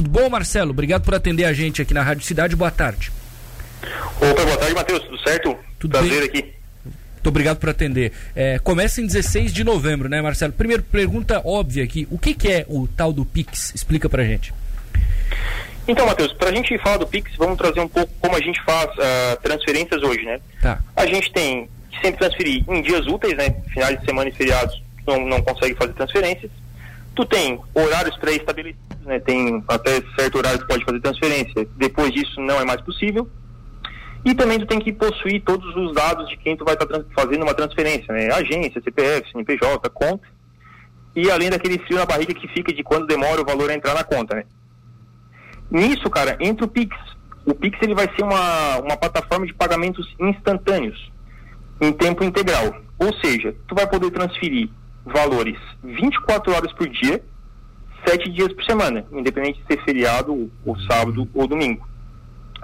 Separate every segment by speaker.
Speaker 1: Tudo bom, Marcelo? Obrigado por atender a gente aqui na Rádio Cidade. Boa tarde.
Speaker 2: Opa, boa tarde, Matheus. Tudo certo?
Speaker 1: Tudo
Speaker 2: Prazer
Speaker 1: bem?
Speaker 2: aqui.
Speaker 1: Muito obrigado por atender. É, começa em 16 de novembro, né, Marcelo? Primeiro, pergunta óbvia aqui. O que, que é o tal do Pix? Explica pra gente.
Speaker 2: Então, Matheus, para a gente falar do Pix, vamos trazer um pouco como a gente faz uh, transferências hoje, né?
Speaker 1: Tá.
Speaker 2: A gente tem que sempre transferir em dias úteis, né? Finais de semana e feriados não, não consegue fazer transferências. Tu tem horários pré-estabelecidos, né? Tem até certo horário que pode fazer transferência. Depois disso não é mais possível. E também tu tem que possuir todos os dados de quem tu vai estar tá fazendo uma transferência, né? Agência, CPF, CNPJ, conta. E além daquele frio na barriga que fica de quando demora o valor a entrar na conta, né? Nisso, cara, entra o Pix. O Pix ele vai ser uma, uma plataforma de pagamentos instantâneos, em tempo integral. Ou seja, tu vai poder transferir valores 24 horas por dia, 7 dias por semana, independente de ser feriado, ou sábado ou domingo.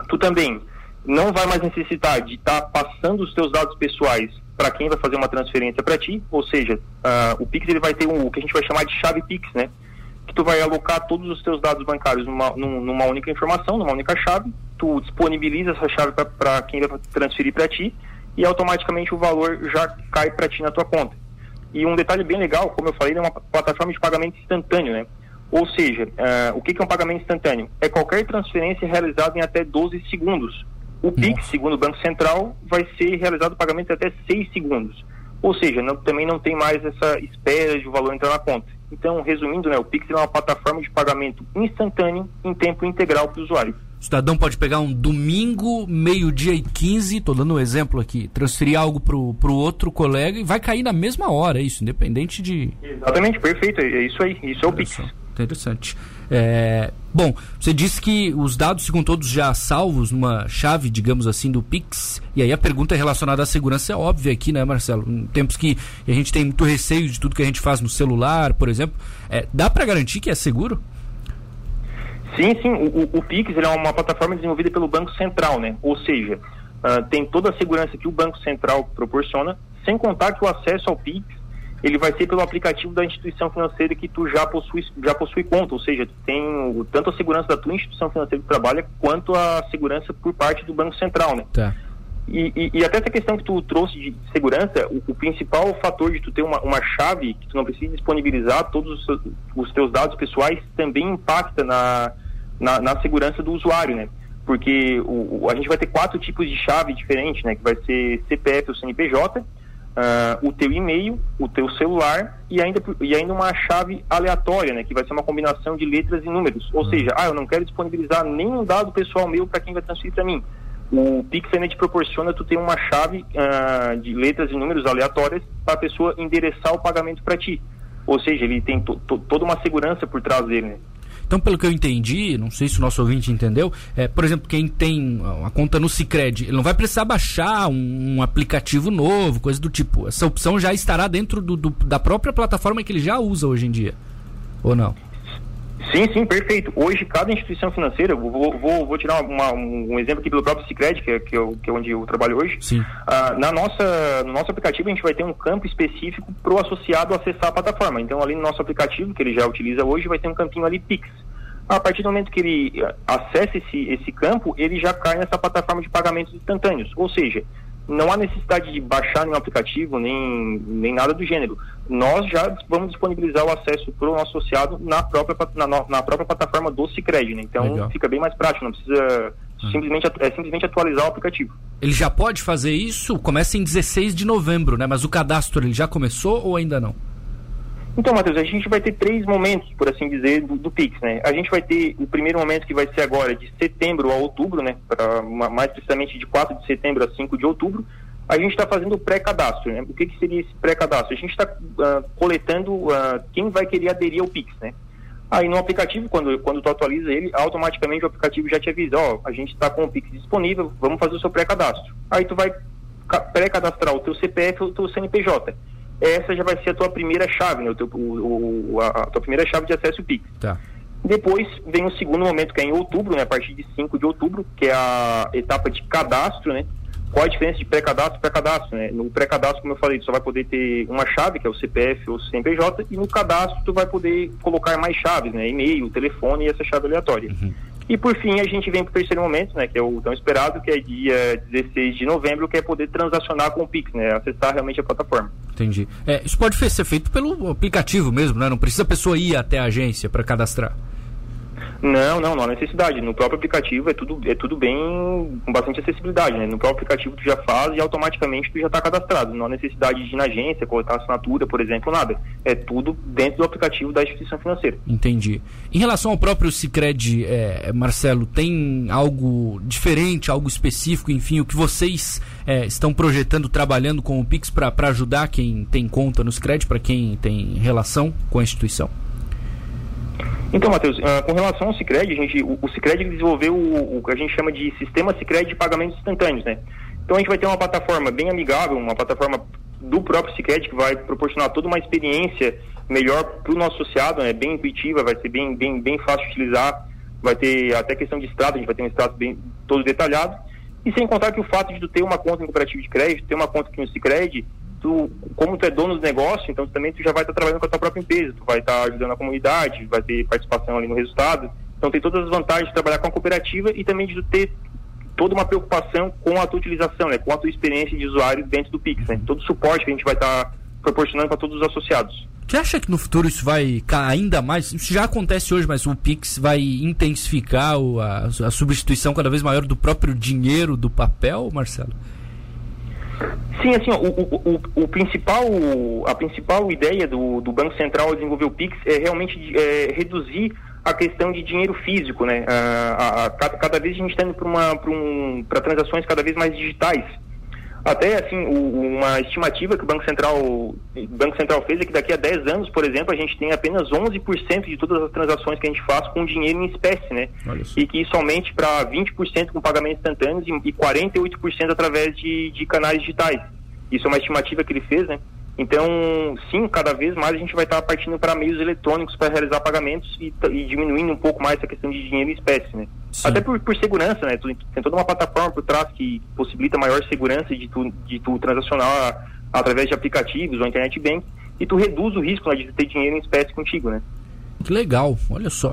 Speaker 2: Tu também não vai mais necessitar de estar tá passando os teus dados pessoais para quem vai fazer uma transferência para ti, ou seja, uh, o Pix ele vai ter um, o que a gente vai chamar de chave Pix, né? Que tu vai alocar todos os teus dados bancários numa, numa única informação, numa única chave, tu disponibiliza essa chave para quem vai transferir para ti e automaticamente o valor já cai para ti na tua conta. E um detalhe bem legal, como eu falei, é uma plataforma de pagamento instantâneo, né? Ou seja, uh, o que, que é um pagamento instantâneo? É qualquer transferência realizada em até 12 segundos. O PIX, segundo o Banco Central, vai ser realizado o pagamento em até 6 segundos. Ou seja, não, também não tem mais essa espera de o valor entrar na conta. Então, resumindo, né, o Pix é uma plataforma de pagamento instantâneo em tempo integral para o usuário.
Speaker 1: O cidadão pode pegar um domingo, meio-dia e 15, estou dando um exemplo aqui, transferir algo para o outro colega e vai cair na mesma hora, é isso, independente de.
Speaker 2: Exatamente, perfeito, é isso aí, isso é o Pix.
Speaker 1: Interessante. É, bom, você disse que os dados ficam todos já salvos numa chave, digamos assim, do Pix. E aí a pergunta relacionada à segurança é óbvia aqui, né, Marcelo? Em tempos que a gente tem muito receio de tudo que a gente faz no celular, por exemplo, é, dá para garantir que é seguro?
Speaker 2: Sim, sim. O, o, Pix é uma plataforma desenvolvida pelo Banco Central, né? Ou seja, uh, tem toda a segurança que o Banco Central proporciona, sem contar que o acesso ao Pix ele vai ser pelo aplicativo da instituição financeira que tu já possui, já possui conta, ou seja, tu tem tanto a segurança da tua instituição financeira que trabalha, quanto a segurança por parte do Banco Central, né?
Speaker 1: Tá.
Speaker 2: E, e, e, até essa questão que tu trouxe de segurança, o, o, principal fator de tu ter uma, uma chave que tu não precisa disponibilizar todos os, os teus dados pessoais também impacta na, na, na segurança do usuário, né? Porque o, a gente vai ter quatro tipos de chave diferentes, né? Que vai ser CPF ou CNPJ, uh, o teu e-mail, o teu celular e ainda, e ainda uma chave aleatória, né, que vai ser uma combinação de letras e números. Ou uhum. seja, ah, eu não quero disponibilizar nenhum dado pessoal meu para quem vai transferir para mim. O Pix ainda te proporciona tu ter uma chave uh, de letras e números aleatórias para a pessoa endereçar o pagamento para ti. Ou seja, ele tem toda uma segurança por trás dele. Né?
Speaker 1: Então, pelo que eu entendi, não sei se o nosso ouvinte entendeu, é, por exemplo, quem tem uma conta no Cicred, ele não vai precisar baixar um, um aplicativo novo, coisa do tipo. Essa opção já estará dentro do, do, da própria plataforma que ele já usa hoje em dia. Ou não?
Speaker 2: Sim, sim, perfeito. Hoje, cada instituição financeira, vou, vou, vou tirar uma, um exemplo aqui pelo próprio Cicred, que é, que, é, que é onde eu trabalho hoje.
Speaker 1: Sim.
Speaker 2: Ah, na nossa, no nosso aplicativo, a gente vai ter um campo específico para o associado acessar a plataforma. Então, ali no nosso aplicativo, que ele já utiliza hoje, vai ter um campinho ali Pix. A partir do momento que ele acessa esse, esse campo, ele já cai nessa plataforma de pagamentos instantâneos. Ou seja, não há necessidade de baixar nenhum aplicativo, nem, nem nada do gênero. Nós já vamos disponibilizar o acesso para o nosso associado na própria, na, na, própria plataforma do Cicred, né? Então Legal. fica bem mais prático, não precisa hum. simplesmente, é simplesmente atualizar o aplicativo.
Speaker 1: Ele já pode fazer isso? Começa em 16 de novembro, né? Mas o cadastro ele já começou ou ainda não?
Speaker 2: Então, Matheus, a gente vai ter três momentos, por assim dizer, do, do, Pix, né? A gente vai ter o primeiro momento que vai ser agora de setembro a outubro, né? Pra, mais precisamente de 4 de setembro a 5 de outubro. A gente está fazendo o pré-cadastro, né? O que, que seria esse pré-cadastro? A gente está uh, ah, coletando uh, quem vai querer aderir ao Pix, né? Aí no aplicativo, quando, quando tu atualiza ele, automaticamente o aplicativo já te avisa, ó, a gente está com o Pix disponível, vamos fazer o seu pré-cadastro. Aí tu vai pré-cadastrar o teu CPF ou o teu CNPJ essa já vai ser a tua primeira chave, né? o teu, o, o, a tua primeira chave de acesso Pix.
Speaker 1: Tá.
Speaker 2: Depois vem o segundo momento, que é em outubro, né? a partir de 5 de outubro, que é a etapa de cadastro, né? qual a diferença de pré-cadastro e pré-cadastro, né? No pré-cadastro, como eu falei, tu só vai poder ter uma chave, que é o CPF ou o CNPJ, e no cadastro tu vai poder colocar mais chaves, né? E-mail, telefone e essa chave aleatória. Uhum. E por fim, a gente vem para o terceiro momento, né, que é o tão esperado, que é dia 16 de novembro, que é poder transacionar com o Pix, né, acessar realmente a plataforma.
Speaker 1: Entendi. É, isso pode ser feito pelo aplicativo mesmo, né? Não precisa a pessoa ir até a agência para cadastrar.
Speaker 2: Não, não, não há necessidade. No próprio aplicativo é tudo, é tudo bem com bastante acessibilidade, né? No próprio aplicativo tu já faz e automaticamente tu já está cadastrado. Não há necessidade de ir na agência, colocar assinatura, por exemplo, nada. É tudo dentro do aplicativo da instituição financeira.
Speaker 1: Entendi. Em relação ao próprio Cicred, é, Marcelo, tem algo diferente, algo específico, enfim, o que vocês é, estão projetando, trabalhando com o Pix para ajudar quem tem conta no Cicred, para quem tem relação com a instituição?
Speaker 2: Então, Matheus, uh, com relação ao Cicred, a gente, o, o Cicred desenvolveu o, o, que a gente chama de sistema Cicred de pagamentos instantâneos, né? Então a gente vai ter uma plataforma bem amigável, uma plataforma do próprio Cicred que vai proporcionar toda uma experiência melhor para o nosso associado, né? Bem intuitiva, vai ser bem, bem, bem fácil de utilizar, vai ter até questão de extrato, a gente vai ter um extrato bem todo detalhado. E sem contar que o fato de tu ter uma conta em cooperativo de crédito, ter uma conta aqui no Cicred, tu, como tu é dono do negócio, então também tu já vai estar trabalhando com a tua própria empresa, tu vai estar ajudando a comunidade, vai ter participação ali no resultado. Então tem todas as vantagens de trabalhar com a cooperativa e também de ter toda uma preocupação com a tua utilização, né, com a tua experiência de usuário dentro do Pix, né, todo o suporte que a gente vai estar proporcionando para todos os associados.
Speaker 1: Você acha que no futuro isso vai ainda mais? Isso já acontece hoje, mas o Pix vai intensificar a substituição cada vez maior do próprio dinheiro do papel, Marcelo?
Speaker 2: Sim, assim, o, o, o, principal, a principal ideia do, do Banco Central desenvolver o PIX é realmente é, reduzir a questão de dinheiro físico, né? A, a, a cada, cada, vez a gente está indo para um, transações cada vez mais digitais. Até assim, o, uma estimativa que o Banco Central, o Banco Central fez é que daqui a 10 anos, por exemplo, a gente tem apenas 11% de todas as transações que a gente faz com dinheiro em espécie, né? E que isso aumente para 20% com pagamentos instantâneos e, e 48% através de, de canais digitais. Isso é uma estimativa que ele fez, né? Então, sim, cada vez mais a gente vai estar partindo para meios eletrônicos para realizar pagamentos e, e, diminuindo um pouco mais essa questão de dinheiro em espécie, né? Sim. Até por, por segurança, né? Tu, tem toda uma plataforma por trás que possibilita maior segurança de tu, de tu transacionar através de aplicativos ou internet bank e tu reduz o risco né, de ter dinheiro em espécie contigo, né?
Speaker 1: Que legal, olha só.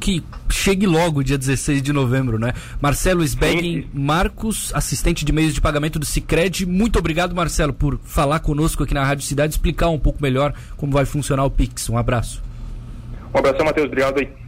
Speaker 1: Que, que chegue logo dia 16 de novembro, né? Marcelo Sbegin Marcos, assistente de meios de pagamento do Cicred. Muito obrigado, Marcelo, por falar conosco aqui na Rádio Cidade, explicar um pouco melhor como vai funcionar o Pix. Um abraço.
Speaker 2: Um abraço, Matheus. Obrigado aí.